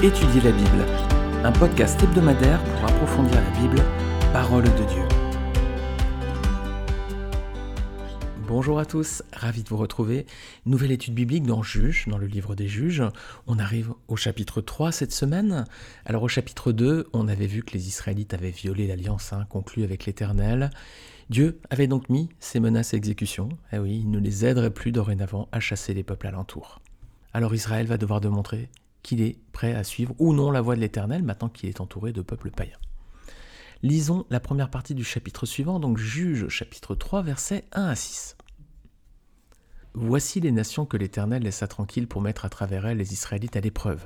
Étudier la Bible, un podcast hebdomadaire pour approfondir la Bible, parole de Dieu. Bonjour à tous, ravi de vous retrouver. Nouvelle étude biblique dans Juge, dans le livre des Juges. On arrive au chapitre 3 cette semaine. Alors au chapitre 2, on avait vu que les Israélites avaient violé l'alliance hein, conclue avec l'Éternel. Dieu avait donc mis ses menaces à exécution. Eh oui, il ne les aiderait plus dorénavant à chasser les peuples alentours. Alors Israël va devoir démontrer qu'il est prêt à suivre ou non la voie de l'Éternel maintenant qu'il est entouré de peuples païens. Lisons la première partie du chapitre suivant, donc Juge chapitre 3 versets 1 à 6. Voici les nations que l'Éternel laissa tranquilles pour mettre à travers elles les Israélites à l'épreuve,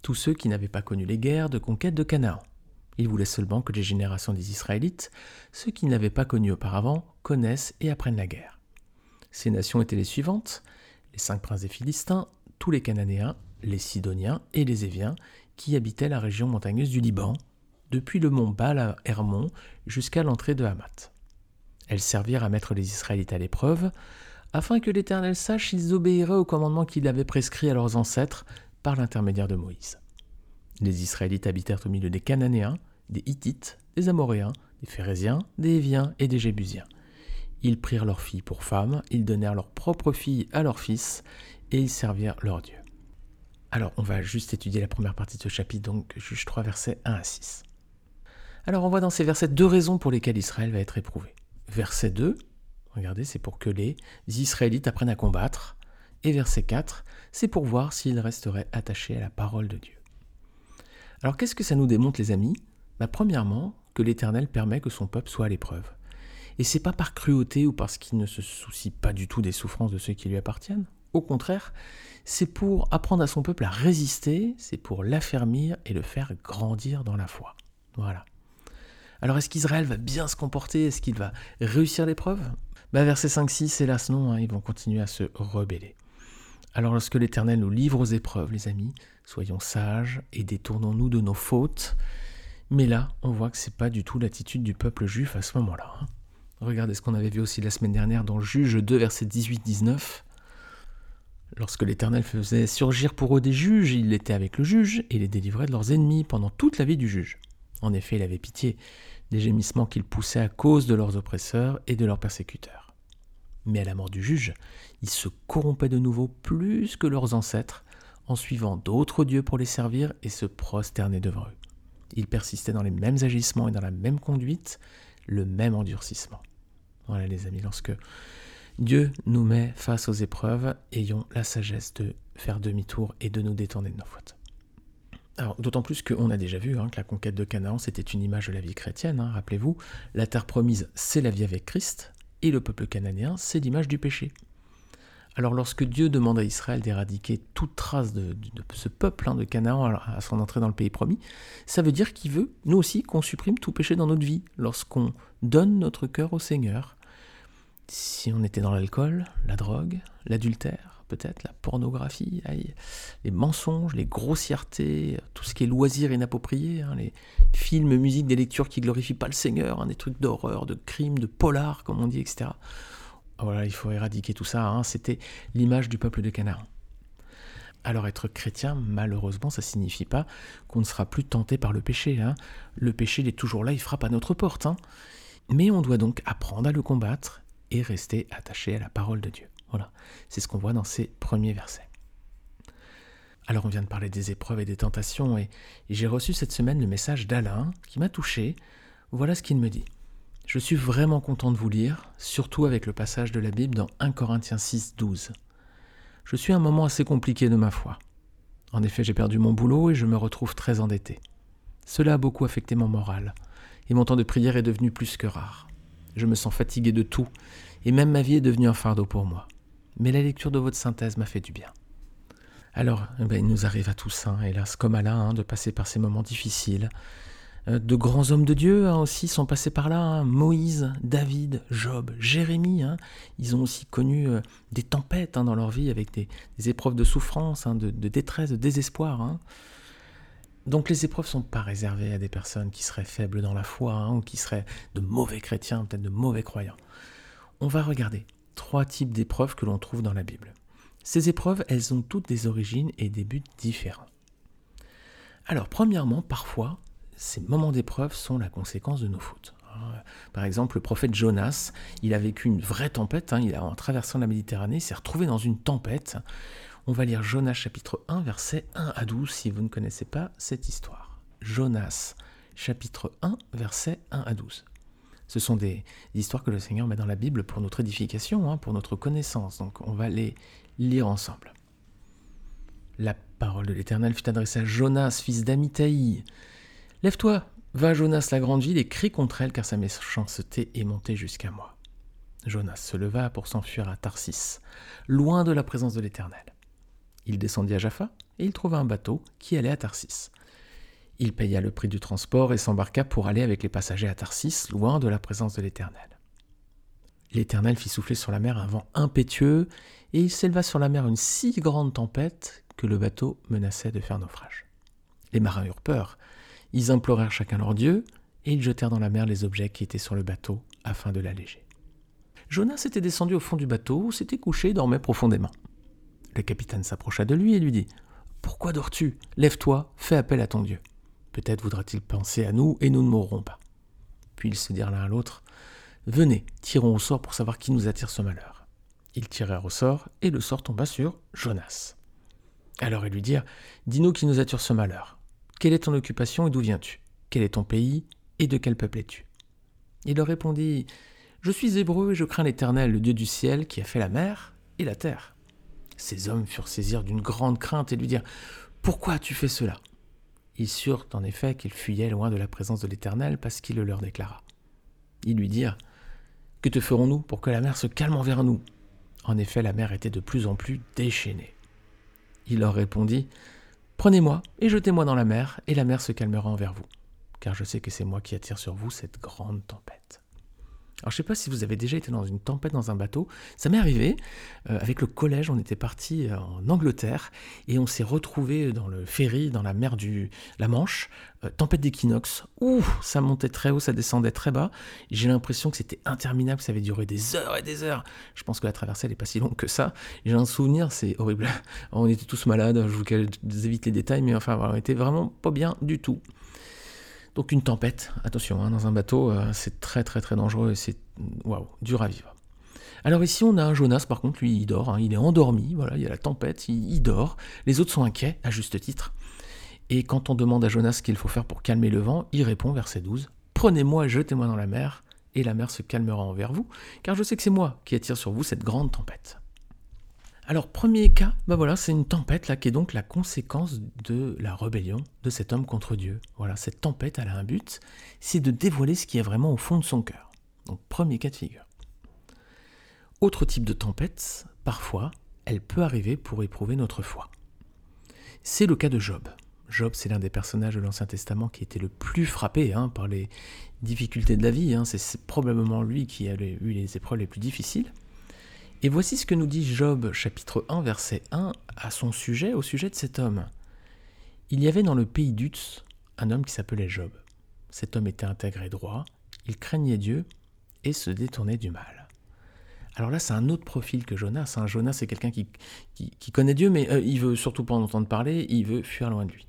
tous ceux qui n'avaient pas connu les guerres de conquête de Canaan. Il voulait seulement que les générations des Israélites, ceux qui n'avaient pas connu auparavant, connaissent et apprennent la guerre. Ces nations étaient les suivantes les cinq princes des Philistins, tous les Cananéens, les Sidoniens et les Éviens qui habitaient la région montagneuse du Liban, depuis le mont Baal à Hermon jusqu'à l'entrée de Hamath. Elles servirent à mettre les Israélites à l'épreuve, afin que l'Éternel sache s'ils obéiraient au commandement qu'il avait prescrit à leurs ancêtres par l'intermédiaire de Moïse. Les Israélites habitèrent au milieu des Cananéens, des Hittites, des Amoréens, des Phérésiens, des Éviens et des Jébusiens. Ils prirent leurs filles pour femmes, ils donnèrent leurs propres filles à leurs fils, et ils servirent leur Dieu. Alors, on va juste étudier la première partie de ce chapitre, donc Juge 3, versets 1 à 6. Alors, on voit dans ces versets deux raisons pour lesquelles Israël va être éprouvé. Verset 2, regardez, c'est pour que les Israélites apprennent à combattre. Et verset 4, c'est pour voir s'ils resteraient attachés à la parole de Dieu. Alors, qu'est-ce que ça nous démontre, les amis? Bah, Premièrement, que l'Éternel permet que son peuple soit à l'épreuve. Et c'est pas par cruauté ou parce qu'il ne se soucie pas du tout des souffrances de ceux qui lui appartiennent. Au contraire, c'est pour apprendre à son peuple à résister, c'est pour l'affermir et le faire grandir dans la foi. Voilà. Alors est-ce qu'Israël va bien se comporter? Est-ce qu'il va réussir l'épreuve? Bah, Verset 5-6, hélas non, hein, ils vont continuer à se rebeller. Alors lorsque l'Éternel nous livre aux épreuves, les amis, soyons sages et détournons-nous de nos fautes. Mais là, on voit que ce n'est pas du tout l'attitude du peuple juif à ce moment-là. Hein. Regardez ce qu'on avait vu aussi la semaine dernière dans Juge 2, verset 18-19. Lorsque l'Éternel faisait surgir pour eux des juges, il était avec le juge et les délivrait de leurs ennemis pendant toute la vie du juge. En effet, il avait pitié des gémissements qu'ils poussaient à cause de leurs oppresseurs et de leurs persécuteurs. Mais à la mort du juge, ils se corrompaient de nouveau plus que leurs ancêtres en suivant d'autres dieux pour les servir et se prosterner devant eux. Ils persistaient dans les mêmes agissements et dans la même conduite, le même endurcissement. Voilà les amis, lorsque Dieu nous met face aux épreuves, ayons la sagesse de faire demi-tour et de nous détourner de nos fautes. Alors, d'autant plus qu'on a déjà vu hein, que la conquête de Canaan, c'était une image de la vie chrétienne. Hein, rappelez-vous, la terre promise, c'est la vie avec Christ, et le peuple cananéen, c'est l'image du péché. Alors, lorsque Dieu demande à Israël d'éradiquer toute trace de, ce peuple hein, de Canaan à son entrée dans le pays promis, ça veut dire qu'il veut, nous aussi, qu'on supprime tout péché dans notre vie, lorsqu'on donne notre cœur au Seigneur, si on était dans l'alcool, la drogue, l'adultère, peut-être, la pornographie, les mensonges, les grossièretés, tout ce qui est loisirs inappropriés, hein, les films, musique, des lectures qui glorifient pas le Seigneur, hein, des trucs d'horreur, de crimes, de polar, comme on dit, etc. Voilà, il faut éradiquer tout ça. Hein. C'était l'image du peuple de Canaan. Alors être chrétien, malheureusement, ça signifie pas qu'on ne sera plus tenté par le péché. Le péché, il est toujours là, il frappe à notre porte. Mais on doit donc apprendre à le combattre et rester attaché à la parole de Dieu. Voilà, c'est ce qu'on voit dans ces premiers versets. Alors on vient de parler des épreuves et des tentations et, j'ai reçu cette semaine le message d'Alain qui m'a touché. Voilà ce qu'il me dit. Je suis vraiment content de vous lire, surtout avec le passage de la Bible dans 1 Corinthiens 6, 12. Je suis à un moment assez compliqué de ma foi. En effet, j'ai perdu mon boulot et je me retrouve très endetté. Cela a beaucoup affecté mon moral, et mon temps de prière est devenu plus que rare. Je me sens fatigué de tout, et même ma vie est devenue un fardeau pour moi. Mais la lecture de votre synthèse m'a fait du bien. Alors, eh ben, il nous arrive à tous, hein, hélas, comme Alain, hein, de passer par ces moments difficiles. Euh, de grands hommes de Dieu hein, aussi sont passés par là. Moïse, David, Job, Jérémie. ils ont aussi connu euh, des tempêtes dans leur vie avec des, épreuves de souffrance, de, de, détresse, de désespoir. Donc les épreuves ne sont pas réservées à des personnes qui seraient faibles dans la foi hein, ou qui seraient de mauvais chrétiens, peut-être de mauvais croyants. On va regarder trois types d'épreuves que l'on trouve dans la Bible. Ces épreuves, elles ont toutes des origines et des buts différents. Alors, premièrement, parfois, ces moments d'épreuve sont la conséquence de nos fautes. Par exemple, le prophète Jonas, il a vécu une vraie tempête, hein, il a, en traversant la Méditerranée, il s'est retrouvé dans une tempête. On va lire Jonas chapitre 1, versets 1 à 12, si vous ne connaissez pas cette histoire. Jonas chapitre 1, versets 1 à 12. Ce sont des histoires que le Seigneur met dans la Bible pour notre édification, hein, pour notre connaissance. Donc on va les lire ensemble. La parole de l'Éternel fut adressée à Jonas, fils d'Amitai. Lève-toi, va Jonas la grande ville et crie contre elle, car sa méchanceté est montée jusqu'à moi. Jonas se leva pour s'enfuir à Tarsis, loin de la présence de l'Éternel. Il descendit à Jaffa et il trouva un bateau qui allait à Tarsis. Il paya le prix du transport et s'embarqua pour aller avec les passagers à Tarsis, loin de la présence de l'Éternel. L'Éternel fit souffler sur la mer un vent impétueux, et il s'éleva sur la mer une si grande tempête que le bateau menaçait de faire naufrage. Les marins eurent peur. Ils implorèrent chacun leur Dieu, et ils jetèrent dans la mer les objets qui étaient sur le bateau afin de l'alléger. Jonas était descendu au fond du bateau, s'était couché et dormait profondément. Le capitaine s'approcha de lui et lui dit Pourquoi dors-tu? Lève-toi, fais appel à ton Dieu. Peut-être voudra-t-il penser à nous et nous ne mourrons pas. Puis ils se dirent l'un à l'autre Venez, tirons au sort pour savoir qui nous attire ce malheur. Ils tirèrent au sort et le sort tomba sur Jonas. Alors ils lui dirent Dis-nous qui nous attire ce malheur. Quelle est ton occupation et d'où viens-tu? Quel est ton pays et de quel peuple es-tu Il leur répondit Je suis hébreu et je crains l'Éternel, le Dieu du ciel, qui a fait la mer et la terre. Ces hommes furent saisis d'une grande crainte et lui dirent Pourquoi as-tu fait cela? Ils surent en effet qu'ils fuyaient loin de la présence de l'Éternel parce qu'il le leur déclara. Ils lui dirent Que te ferons-nous pour que la mer se calme envers nous? En effet, la mer était de plus en plus déchaînée. Il leur répondit Prenez-moi et jetez-moi dans la mer, et la mer se calmera envers vous, car je sais que c'est moi qui attire sur vous cette grande tempête. Alors je sais pas si vous avez déjà été dans une tempête dans un bateau. Ça m'est arrivé euh, avec le collège. On était parti euh, en Angleterre et on s'est retrouvé dans le ferry dans la mer du la Manche. Euh, tempête d'équinoxe. Ouh, ça montait très haut, ça descendait très bas. J'ai l'impression que c'était interminable, ça avait duré des heures et des heures. Je pense que la traversée n'est pas si longue que ça. J'ai un souvenir, c'est horrible. On était tous malades. Je vous évite les détails, mais enfin, on était vraiment pas bien du tout. Donc une tempête, attention, hein, dans un bateau, euh, c'est très très très dangereux et c'est waouh, dur à vivre. Alors ici on a un Jonas par contre, lui il dort, hein, il est endormi, voilà, il y a la tempête, il, dort, les autres sont inquiets, à juste titre. Et quand on demande à Jonas ce qu'il faut faire pour calmer le vent, il répond, verset 12, Prenez-moi et jetez-moi dans la mer, et la mer se calmera envers vous, car je sais que c'est moi qui attire sur vous cette grande tempête. Alors, premier cas, bah voilà, c'est une tempête là qui est donc la conséquence de la rébellion de cet homme contre Dieu. Voilà, cette tempête, a un but, c'est de dévoiler ce qui est vraiment au fond de son cœur. Donc, premier cas de figure. Autre type de tempête, parfois, elle peut arriver pour éprouver notre foi. C'est le cas de Job. Job, c'est l'un des personnages de l'Ancien Testament qui était le plus frappé hein, par les difficultés de la vie. Hein. C'est probablement lui qui a eu les épreuves les plus difficiles. Et voici ce que nous dit Job chapitre 1 verset 1 à son sujet, au sujet de cet homme. Il y avait dans le pays d'Utz un homme qui s'appelait Job. Cet homme était intégré droit, il craignait Dieu et se détournait du mal. Alors là, c'est un autre profil que Jonas. Hein. Jonas, c'est quelqu'un qui, qui, connaît Dieu, mais euh, il veut surtout pas en entendre parler, il veut fuir loin de lui.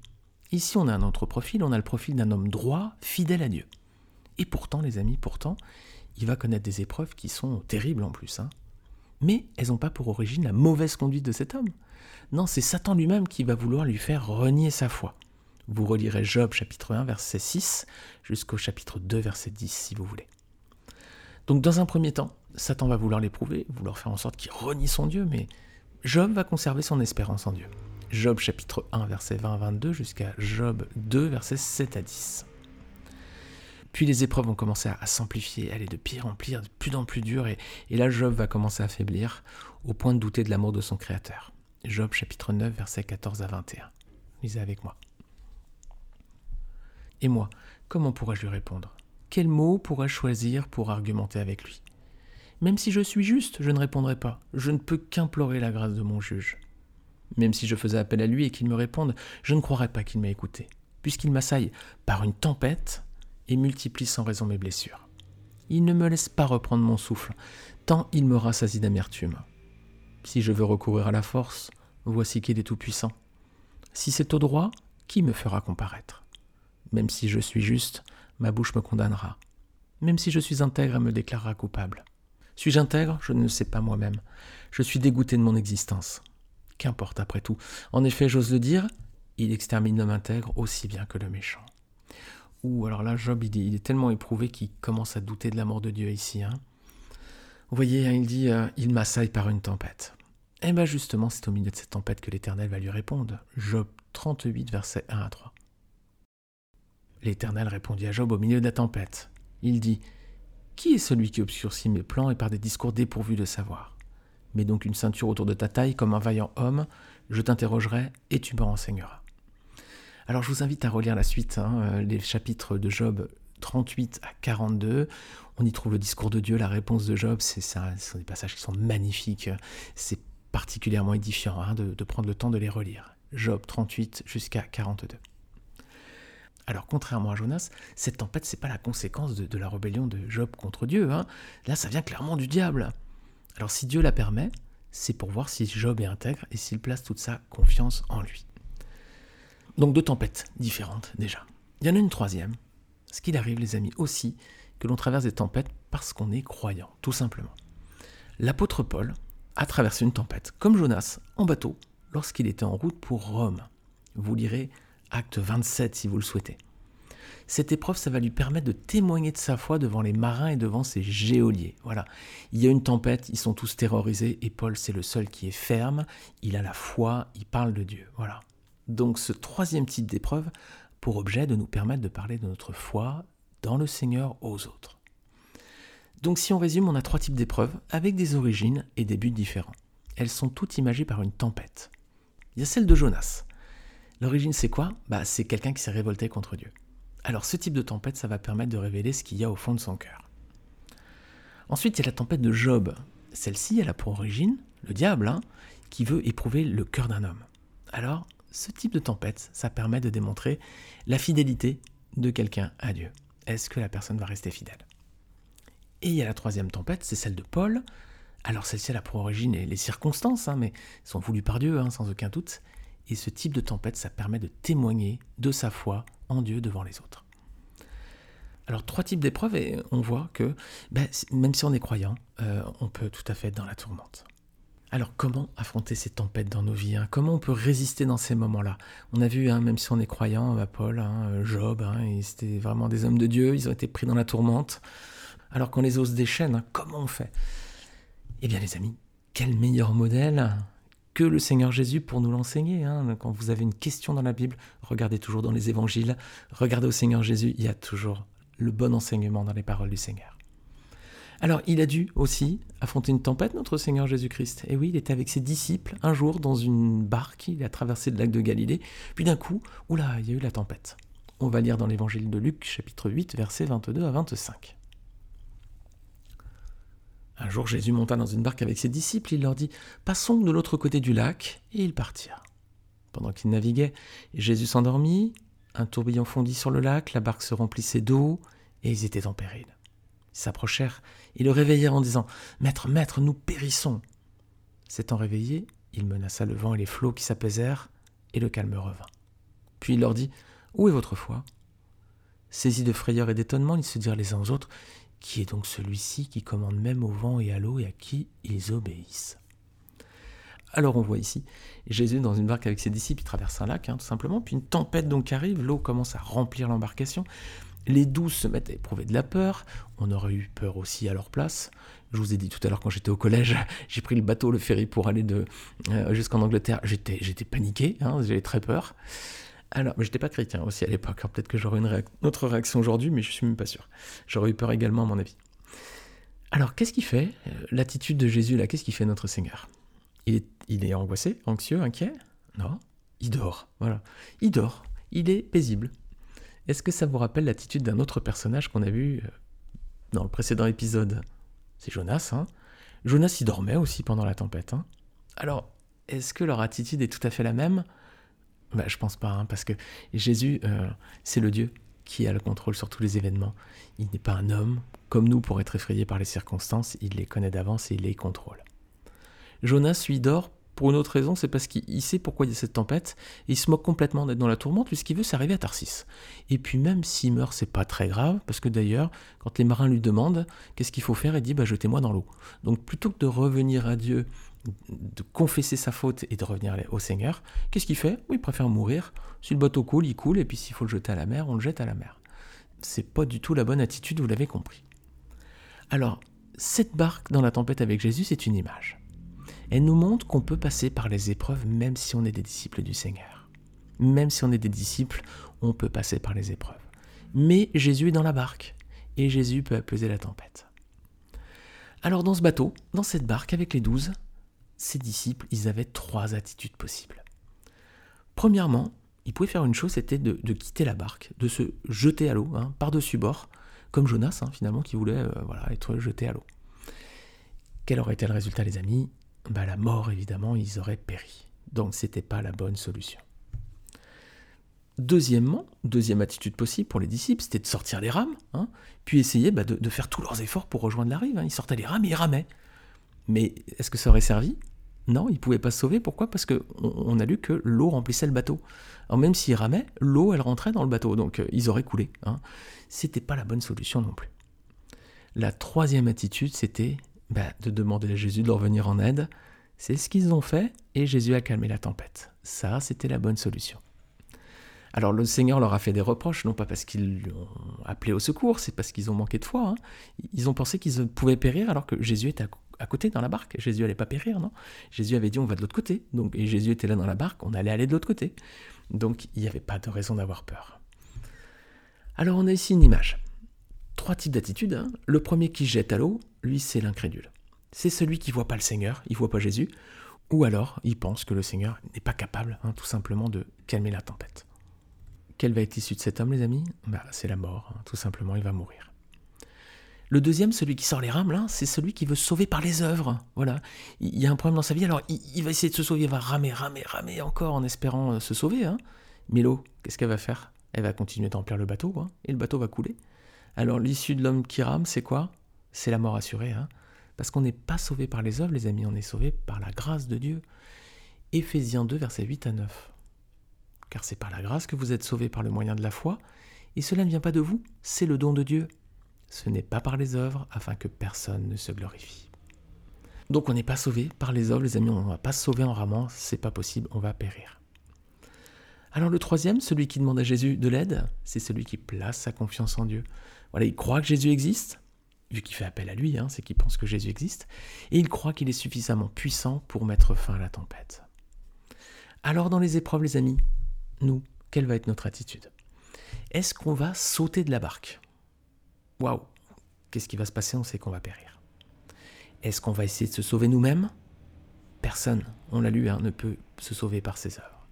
Ici, on a un autre profil, on a le profil d'un homme droit, fidèle à Dieu. Et pourtant, les amis, pourtant, il va connaître des épreuves qui sont terribles en plus. Hein mais elles n'ont pas pour origine la mauvaise conduite de cet homme. Non, c'est Satan lui-même qui va vouloir lui faire renier sa foi. Vous relirez Job chapitre 1 verset 6 jusqu'au chapitre 2 verset 10 si vous voulez. Donc dans un premier temps, Satan va vouloir l'éprouver, vouloir faire en sorte qu'il renie son Dieu, mais Job va conserver son espérance en Dieu. Job chapitre 1 verset 20 à 22 jusqu'à Job 2 verset 7 à 10. Puis les épreuves vont commencer à, s'amplifier, aller de pire en pire, de plus en plus dur, et, là Job va commencer à faiblir, au point de douter de l'amour de son Créateur. Job chapitre 9, versets 14 à 21. Lisez avec moi. Et moi, comment pourrais-je lui répondre? Quel mot pourrais-je choisir pour argumenter avec lui? Même si je suis juste, je ne répondrai pas. Je ne peux qu'implorer la grâce de mon juge. Même si je faisais appel à lui et qu'il me réponde, je ne croirais pas qu'il m'ait écouté, puisqu'il m'assaille par une tempête et multiplie sans raison mes blessures. Il ne me laisse pas reprendre mon souffle, tant il me rassasie d'amertume. Si je veux recourir à la force, voici qu'il est tout-puissant. Si c'est au droit, qui me fera comparaître? Même si je suis juste, ma bouche me condamnera. Même si je suis intègre, elle me déclarera coupable. Suis-je intègre? Je ne le sais pas moi-même. Je suis dégoûté de mon existence. Qu'importe après tout. En effet, j'ose le dire, il extermine l'homme intègre aussi bien que le méchant. Ou alors là, Job, il est, tellement éprouvé qu'il commence à douter de la mort de Dieu ici. Hein. Vous voyez, hein, il dit euh, Il m'assaille par une tempête. Eh bien justement, c'est au milieu de cette tempête que l'Éternel va lui répondre. Job 38, versets 1 à 3. L'Éternel répondit à Job au milieu de la tempête. Il dit Qui est celui qui obscurcit mes plans et par des discours dépourvus de savoir? Mets donc une ceinture autour de ta taille comme un vaillant homme, je t'interrogerai et tu me renseigneras. Alors je vous invite à relire la suite, hein, euh, les chapitres de Job 38 à 42. On y trouve le discours de Dieu, la réponse de Job. C'est ce sont des passages qui sont magnifiques. C'est particulièrement édifiant hein, de, prendre le temps de les relire. Job 38 jusqu'à 42. Alors, contrairement à Jonas, cette tempête, c'est pas la conséquence de, la rébellion de Job contre Dieu. Hein. Là, ça vient clairement du diable. Alors, si Dieu la permet, c'est pour voir si Job est intègre et s'il place toute sa confiance en lui. Donc, deux tempêtes différentes déjà. Il y en a une troisième. Ce qu'il arrive, les amis, aussi, que l'on traverse des tempêtes parce qu'on est croyant, tout simplement. L'apôtre Paul, a traversé une tempête, comme Jonas, en bateau, lorsqu'il était en route pour Rome. Vous lirez acte 27 si vous le souhaitez. Cette épreuve, ça va lui permettre de témoigner de sa foi devant les marins et devant ses géoliers. Voilà. Il y a une tempête, ils sont tous terrorisés et Paul, c'est le seul qui est ferme. Il a la foi, il parle de Dieu. Voilà. Donc, ce troisième type d'épreuve pour objet de nous permettre de parler de notre foi dans le Seigneur aux autres. Donc si on résume, on a trois types d'épreuves avec des origines et des buts différents. Elles sont toutes imagées par une tempête. Il y a celle de Jonas. L'origine c'est quoi? Bah, C'est quelqu'un qui s'est révolté contre Dieu. Alors ce type de tempête, ça va permettre de révéler ce qu'il y a au fond de son cœur. Ensuite, il y a la tempête de Job. Celle-ci, elle a pour origine le diable, hein, qui veut éprouver le cœur d'un homme. Alors, ce type de tempête, ça permet de démontrer la fidélité de quelqu'un à Dieu. Est-ce que la personne va rester fidèle? Et il y a la troisième tempête, c'est celle de Paul. Alors celle-ci, elle a pour origine les circonstances, hein, mais sont voulues par Dieu, hein, sans aucun doute. Et ce type de tempête, ça permet de témoigner de sa foi en Dieu devant les autres. Alors trois types d'épreuves, et on voit que ben, même si on est croyant, euh, on peut tout à fait être dans la tourmente. Alors comment affronter ces tempêtes dans nos vies hein? Comment on peut résister dans ces moments-là? On a vu, même si on est croyant, bah, Paul, Job, c'était vraiment des hommes de Dieu, ils ont été pris dans la tourmente alors qu'on les ose déchaîne, hein, comment on fait? Eh bien les amis, quel meilleur modèle que le Seigneur Jésus pour nous l'enseigner. Hein? Quand vous avez une question dans la Bible, regardez toujours dans les évangiles, regardez au Seigneur Jésus, il y a toujours le bon enseignement dans les paroles du Seigneur. Alors, il a dû aussi affronter une tempête, notre Seigneur Jésus-Christ. Et oui, il était avec ses disciples un jour dans une barque, il a traversé le lac de Galilée, puis d'un coup, oula, il y a eu la tempête. On va lire dans l'évangile de Luc, chapitre 8, versets 22 à 25. Un jour, Jésus monta dans une barque avec ses disciples, il leur dit Passons de l'autre côté du lac, et ils partirent. Pendant qu'ils naviguaient, Jésus s'endormit, un tourbillon fondit sur le lac, la barque se remplissait d'eau, et ils étaient en péril. Ils s'approchèrent et le réveillèrent en disant Maître, maître, nous périssons. S'étant réveillé, il menaça le vent et les flots qui s'apaisèrent, et le calme revint. Puis il leur dit Où est votre foi? Saisis de frayeur et d'étonnement, ils se dirent les uns aux autres qui est donc celui-ci qui commande même au vent et à l'eau et à qui ils obéissent? Alors on voit ici Jésus dans une barque avec ses disciples, il traverse un lac hein, tout simplement, puis une tempête donc arrive, l'eau commence à remplir l'embarcation, les douze se mettent à éprouver de la peur, on aurait eu peur aussi à leur place. Je vous ai dit tout à l'heure quand j'étais au collège, j'ai pris le bateau, le ferry pour aller euh, jusqu'en Angleterre, j'étais j'étais paniqué, hein, j'avais très peur. Alors, mais j'étais pas chrétien aussi à l'époque. Peut-être que j'aurais une, autre réaction aujourd'hui, mais je suis même pas sûr. J'aurais eu peur également, à mon avis. Alors, qu'est-ce qui fait euh, l'attitude de Jésus là? Qu'est-ce qui fait notre Seigneur? Il est, angoissé, anxieux, inquiet Non, il dort. Voilà, il dort. Il est paisible. Est-ce que ça vous rappelle l'attitude d'un autre personnage qu'on a vu euh, dans le précédent épisode? C'est Jonas. Hein Jonas, il dormait aussi pendant la tempête. Hein Alors, est-ce que leur attitude est tout à fait la même? Bah, Je pense pas, hein, parce que Jésus, euh, c'est le Dieu qui a le contrôle sur tous les événements. Il n'est pas un homme comme nous pour être effrayé par les circonstances, il les connaît d'avance et il les contrôle. Jonas, lui, dort pour une autre raison, c'est parce qu'il sait pourquoi il y a cette tempête, et il se moque complètement d'être dans la tourmente, puisqu'il veut s'arriver à Tarsis. Et puis même s'il meurt, c'est pas très grave, parce que d'ailleurs, quand les marins lui demandent qu'est-ce qu'il faut faire, il dit bah, jetez-moi dans l'eau. Donc plutôt que de revenir à Dieu, de confesser sa faute et de revenir au Seigneur, qu'est-ce qu'il fait? Il préfère mourir. Si le bateau coule, il coule, et puis s'il faut le jeter à la mer, on le jette à la mer. C'est pas du tout la bonne attitude, vous l'avez compris. Alors, cette barque dans la tempête avec Jésus, c'est une image. Elle nous montre qu'on peut passer par les épreuves même si on est des disciples du Seigneur. Même si on est des disciples, on peut passer par les épreuves. Mais Jésus est dans la barque et Jésus peut apaiser la tempête. Alors dans ce bateau, dans cette barque avec les douze, ces disciples, ils avaient trois attitudes possibles. Premièrement, ils pouvaient faire une chose, c'était de, quitter la barque, de se jeter à l'eau, hein, par-dessus bord, comme Jonas, hein, finalement, qui voulait euh, être jeté à l'eau. Quel aurait été le résultat, les amis? Bah, La mort, évidemment, ils auraient péri. Donc, ce n'était pas la bonne solution. Deuxièmement, deuxième attitude possible pour les disciples, c'était de sortir les rames, hein, puis essayer bah, de, faire tous leurs efforts pour rejoindre la rive. Hein. Ils sortaient les rames et ils ramaient. Mais est-ce que ça aurait servi? Non, ils ne pouvaient pas se sauver. Pourquoi? Parce qu'on on a lu que l'eau remplissait le bateau. Alors même s'ils ramaient, l'eau, elle rentrait dans le bateau, donc euh, ils auraient coulé. Hein. C'était pas la bonne solution non plus. La troisième attitude, c'était bah, de demander à Jésus de leur venir en aide. C'est ce qu'ils ont fait et Jésus a calmé la tempête. Ça, c'était la bonne solution. Alors le Seigneur leur a fait des reproches, non pas parce qu'ils l'ont appelé au secours, c'est parce qu'ils ont manqué de foi. Hein. Ils ont pensé qu'ils pouvaient périr alors que Jésus était à, côté dans la barque. Jésus allait pas périr, non Jésus avait dit on va de l'autre côté. Donc, et Jésus était là dans la barque, on allait aller de l'autre côté. Donc il n'y avait pas de raison d'avoir peur. Alors on a ici une image trois types d'attitudes. Hein. Le premier qui jette à l'eau, lui, c'est l'incrédule. C'est celui qui voit pas le Seigneur, il voit pas Jésus, ou alors il pense que le Seigneur n'est pas capable, hein, tout simplement, de calmer la tempête. Quel va être l'issue de cet homme, les amis? Bah, C'est la mort, hein, tout simplement, il va mourir. Le deuxième, celui qui sort les rames, là, c'est celui qui veut sauver par les œuvres. Voilà. Il y a un problème dans sa vie, alors il, va essayer de se sauver, il va ramer, ramer, ramer encore en espérant euh, se sauver. Hein. Mais l'eau, qu'est-ce qu'elle va faire? Elle va continuer d'emplir le bateau, et le bateau va couler. Alors l'issue de l'homme qui rame, c'est quoi? C'est la mort assurée. Hein Parce qu'on n'est pas sauvé par les œuvres, les amis, on est sauvé par la grâce de Dieu. Éphésiens 2, versets 8 à 9. Car c'est par la grâce que vous êtes sauvés par le moyen de la foi, et cela ne vient pas de vous, c'est le don de Dieu. Ce n'est pas par les œuvres, afin que personne ne se glorifie. Donc on n'est pas sauvé par les œuvres, les amis, on ne va pas se sauver en ramant, c'est pas possible, on va périr. Alors le troisième, celui qui demande à Jésus de l'aide, c'est celui qui place sa confiance en Dieu. Voilà, il croit que Jésus existe, vu qu'il fait appel à lui, hein, c'est qu'il pense que Jésus existe, et il croit qu'il est suffisamment puissant pour mettre fin à la tempête. Alors dans les épreuves, les amis, nous, quelle va être notre attitude? Est-ce qu'on va sauter de la barque? Waouh Qu'est-ce qui va se passer? On sait qu'on va périr. Est-ce qu'on va essayer de se sauver nous-mêmes? Personne, on l'a lu, hein, ne peut se sauver par ses œuvres.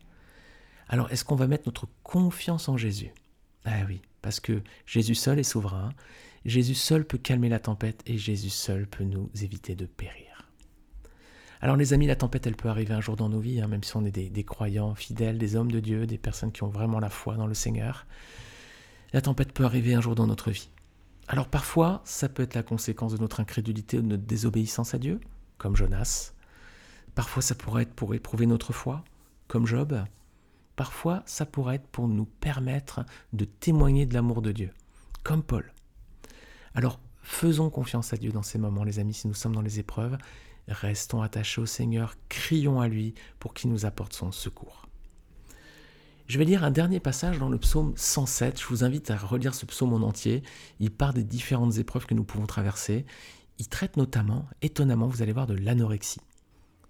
Alors est-ce qu'on va mettre notre confiance en Jésus? Ah oui, parce que Jésus seul est souverain, Jésus seul peut calmer la tempête et Jésus seul peut nous éviter de périr. Alors les amis, la tempête, elle peut arriver un jour dans nos vies, hein, même si on est des, croyants fidèles, des hommes de Dieu, des personnes qui ont vraiment la foi dans le Seigneur. La tempête peut arriver un jour dans notre vie. Alors parfois, ça peut être la conséquence de notre incrédulité ou de notre désobéissance à Dieu, comme Jonas. Parfois, ça pourrait être pour éprouver notre foi, comme Job. Parfois, ça pourrait être pour nous permettre de témoigner de l'amour de Dieu, comme Paul. Alors, faisons confiance à Dieu dans ces moments, les amis, si nous sommes dans les épreuves. Restons attachés au Seigneur, crions à lui pour qu'il nous apporte son secours. Je vais lire un dernier passage dans le psaume 107. Je vous invite à relire ce psaume en entier. Il part des différentes épreuves que nous pouvons traverser. Il traite notamment, étonnamment, vous allez voir, de l'anorexie.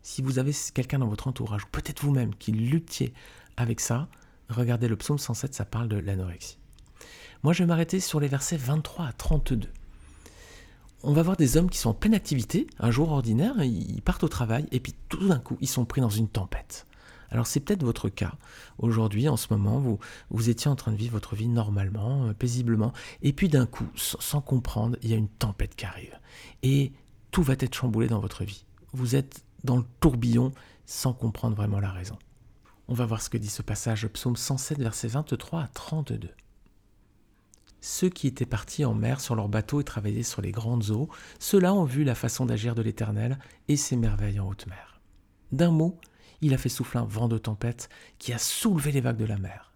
Si vous avez quelqu'un dans votre entourage, ou peut-être vous-même, qui luttiez avec ça, regardez le psaume 107, ça parle de l'anorexie. Moi, je vais m'arrêter sur les versets 23 à 32. On va voir des hommes qui sont en pleine activité, un jour ordinaire, ils partent au travail, et puis tout d'un coup, ils sont pris dans une tempête. Alors c'est peut-être votre cas. Aujourd'hui, en ce moment, vous, vous étiez en train de vivre votre vie normalement, euh, paisiblement, et puis d'un coup, sans comprendre, il y a une tempête qui arrive. Et tout va être chamboulé dans votre vie. Vous êtes dans le tourbillon sans comprendre vraiment la raison. On va voir ce que dit ce passage, psaume 107, versets 23 à 32. Ceux qui étaient partis en mer sur leur bateau et travaillaient sur les grandes eaux, ceux-là ont vu la façon d'agir de l'Éternel et ses merveilles en haute mer. D'un mot, il a fait souffler un vent de tempête qui a soulevé les vagues de la mer.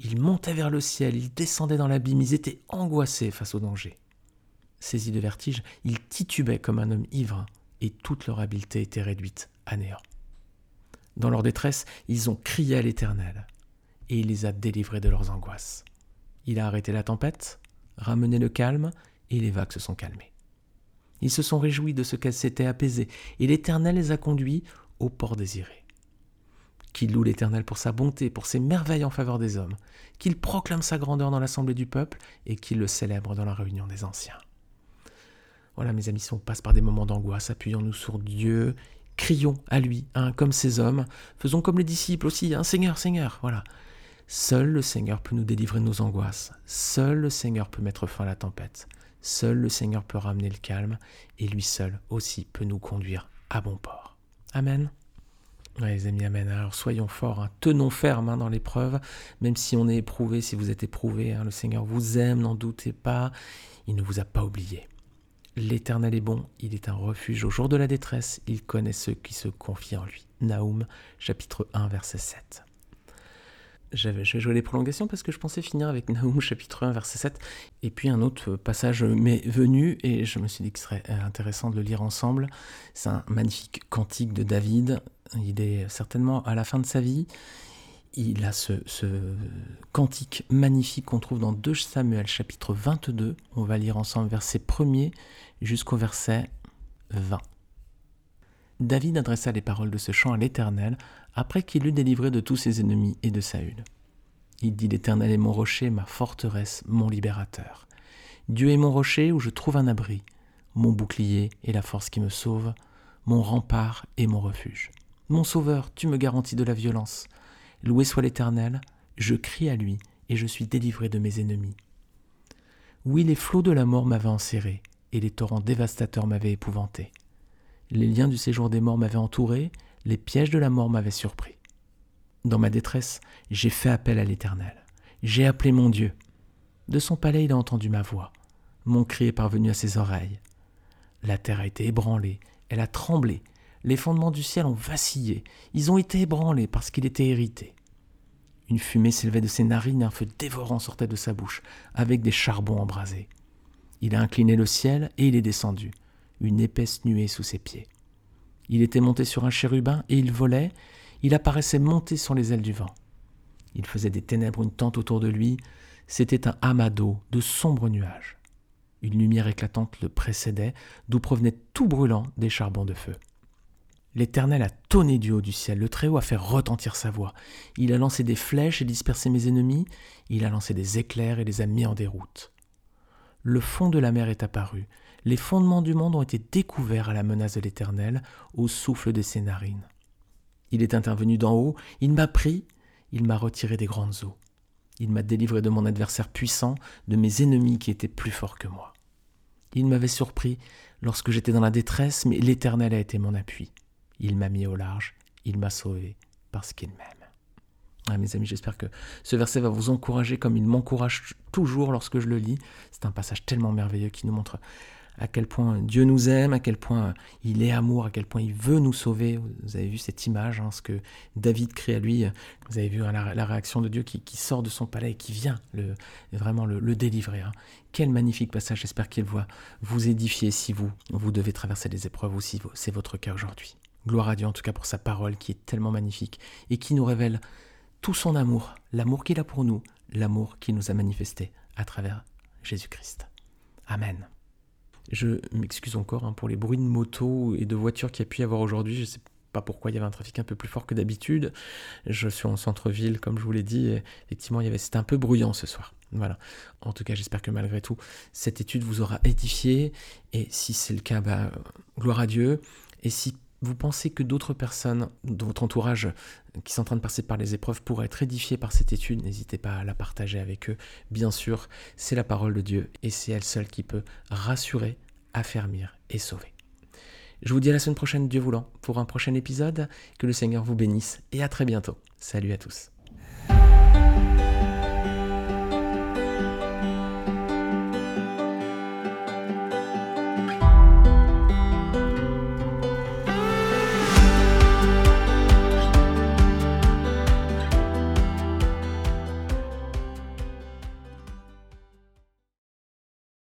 Ils montaient vers le ciel, ils descendaient dans l'abîme, ils étaient angoissés face au danger. Saisis de vertige, ils titubaient comme un homme ivre, et toute leur habileté était réduite à néant. Dans leur détresse, ils ont crié à l'Éternel, et il les a délivrés de leurs angoisses. Il a arrêté la tempête, ramené le calme, et les vagues se sont calmées. Ils se sont réjouis de ce qu'elles s'étaient apaisées, et l'Éternel les a conduits au port désiré. Qu'il loue l'Éternel pour sa bonté, pour ses merveilles en faveur des hommes, qu'il proclame sa grandeur dans l'assemblée du peuple, et qu'il le célèbre dans la réunion des anciens. Voilà, mes amis, si on passe par des moments d'angoisse, appuyons-nous sur Dieu, crions à lui, hein, comme ces hommes, faisons comme les disciples aussi, hein, Seigneur, Seigneur, voilà. Seul le Seigneur peut nous délivrer de nos angoisses. Seul le Seigneur peut mettre fin à la tempête. Seul le Seigneur peut ramener le calme. Et lui seul aussi peut nous conduire à bon port. Amen. les amis, Amen. Alors soyons forts, hein. tenons ferme hein, dans l'épreuve, même si on est éprouvé, si vous êtes éprouvé, hein, le Seigneur vous aime, n'en doutez pas, il ne vous a pas oublié. L'Éternel est bon, il est un refuge au jour de la détresse, il connaît ceux qui se confient en lui. Naoum, chapitre 1, verset 7 je vais jouer les prolongations parce que je pensais finir avec Naoum chapitre 1 verset 7 et puis un autre passage m'est venu et je me suis dit qu'il serait intéressant de le lire ensemble. C'est un magnifique cantique de David. Il est certainement à la fin de sa vie. Il a ce, ce cantique magnifique qu'on trouve dans 2 Samuel chapitre 22. On va lire ensemble verset 1er jusqu'au verset 20. David adressa les paroles de ce chant à l'Éternel après qu'il eut délivré de tous ses ennemis et de Saül. Il dit L'Éternel est mon rocher, ma forteresse, mon libérateur. Dieu est mon rocher où je trouve un abri, mon bouclier et la force qui me sauve, mon rempart et mon refuge. Mon sauveur, tu me garantis de la violence. Loué soit l'Éternel, je crie à lui et je suis délivré de mes ennemis. Oui, les flots de la mort m'avaient enserré et les torrents dévastateurs m'avaient épouvanté. Les liens du séjour des morts m'avaient entouré, les pièges de la mort m'avaient surpris. Dans ma détresse, j'ai fait appel à l'Éternel. J'ai appelé mon Dieu. De son palais, il a entendu ma voix. Mon cri est parvenu à ses oreilles. La terre a été ébranlée, elle a tremblé. Les fondements du ciel ont vacillé. Ils ont été ébranlés parce qu'il était hérité. Une fumée s'élevait de ses narines, un feu dévorant sortait de sa bouche, avec des charbons embrasés. Il a incliné le ciel et il est descendu une épaisse nuée sous ses pieds. Il était monté sur un chérubin et il volait, il apparaissait monté sur les ailes du vent. Il faisait des ténèbres une tente autour de lui, c'était un amas d'eau, de sombres nuages. Une lumière éclatante le précédait, d'où provenaient tout brûlant des charbons de feu. L'Éternel a tonné du haut du ciel, le Très-Haut a fait retentir sa voix. Il a lancé des flèches et dispersé mes ennemis, il a lancé des éclairs et les a mis en déroute. Le fond de la mer est apparu, les fondements du monde ont été découverts à la menace de l'Éternel, au souffle de ses narines. Il est intervenu d'en haut, il m'a pris, il m'a retiré des grandes eaux. Il m'a délivré de mon adversaire puissant, de mes ennemis qui étaient plus forts que moi. Il m'avait surpris lorsque j'étais dans la détresse, mais l'Éternel a été mon appui. Il m'a mis au large, il m'a sauvé, parce qu'il m'aime. Ah, mes amis, j'espère que ce verset va vous encourager comme il m'encourage toujours lorsque je le lis. C'est un passage tellement merveilleux qui nous montre à quel point Dieu nous aime, à quel point il est amour, à quel point il veut nous sauver. Vous avez vu cette image, hein, ce que David crée à lui. Vous avez vu hein, la, réaction de Dieu qui, sort de son palais et qui vient vraiment le, délivrer. Hein. Quel magnifique passage. J'espère qu'il va vous édifier si vous, vous devez traverser des épreuves ou si c'est votre cas aujourd'hui. Gloire à Dieu en tout cas pour sa parole qui est tellement magnifique et qui nous révèle tout son amour, l'amour qu'il a pour nous, l'amour qu'il nous a manifesté à travers Jésus-Christ. Amen. Je m'excuse encore hein, pour les bruits de moto et de voitures qu'il y a pu y avoir aujourd'hui. Je ne sais pas pourquoi il y avait un trafic un peu plus fort que d'habitude. Je suis en centre-ville, comme je vous l'ai dit. effectivement, avait, c'était un peu bruyant ce soir. Voilà. En tout cas, j'espère que malgré tout, cette étude vous aura édifié. Et si c'est le cas, bah, gloire à Dieu. Et si vous pensez que d'autres personnes de votre entourage qui sont en train de passer par les épreuves pourraient être édifiées par cette étude, n'hésitez pas à la partager avec eux. Bien sûr, c'est la parole de Dieu et c'est elle seule qui peut rassurer, affermir et sauver. Je vous dis à la semaine prochaine, Dieu voulant, pour un prochain épisode. Que le Seigneur vous bénisse et à très bientôt. Salut à tous.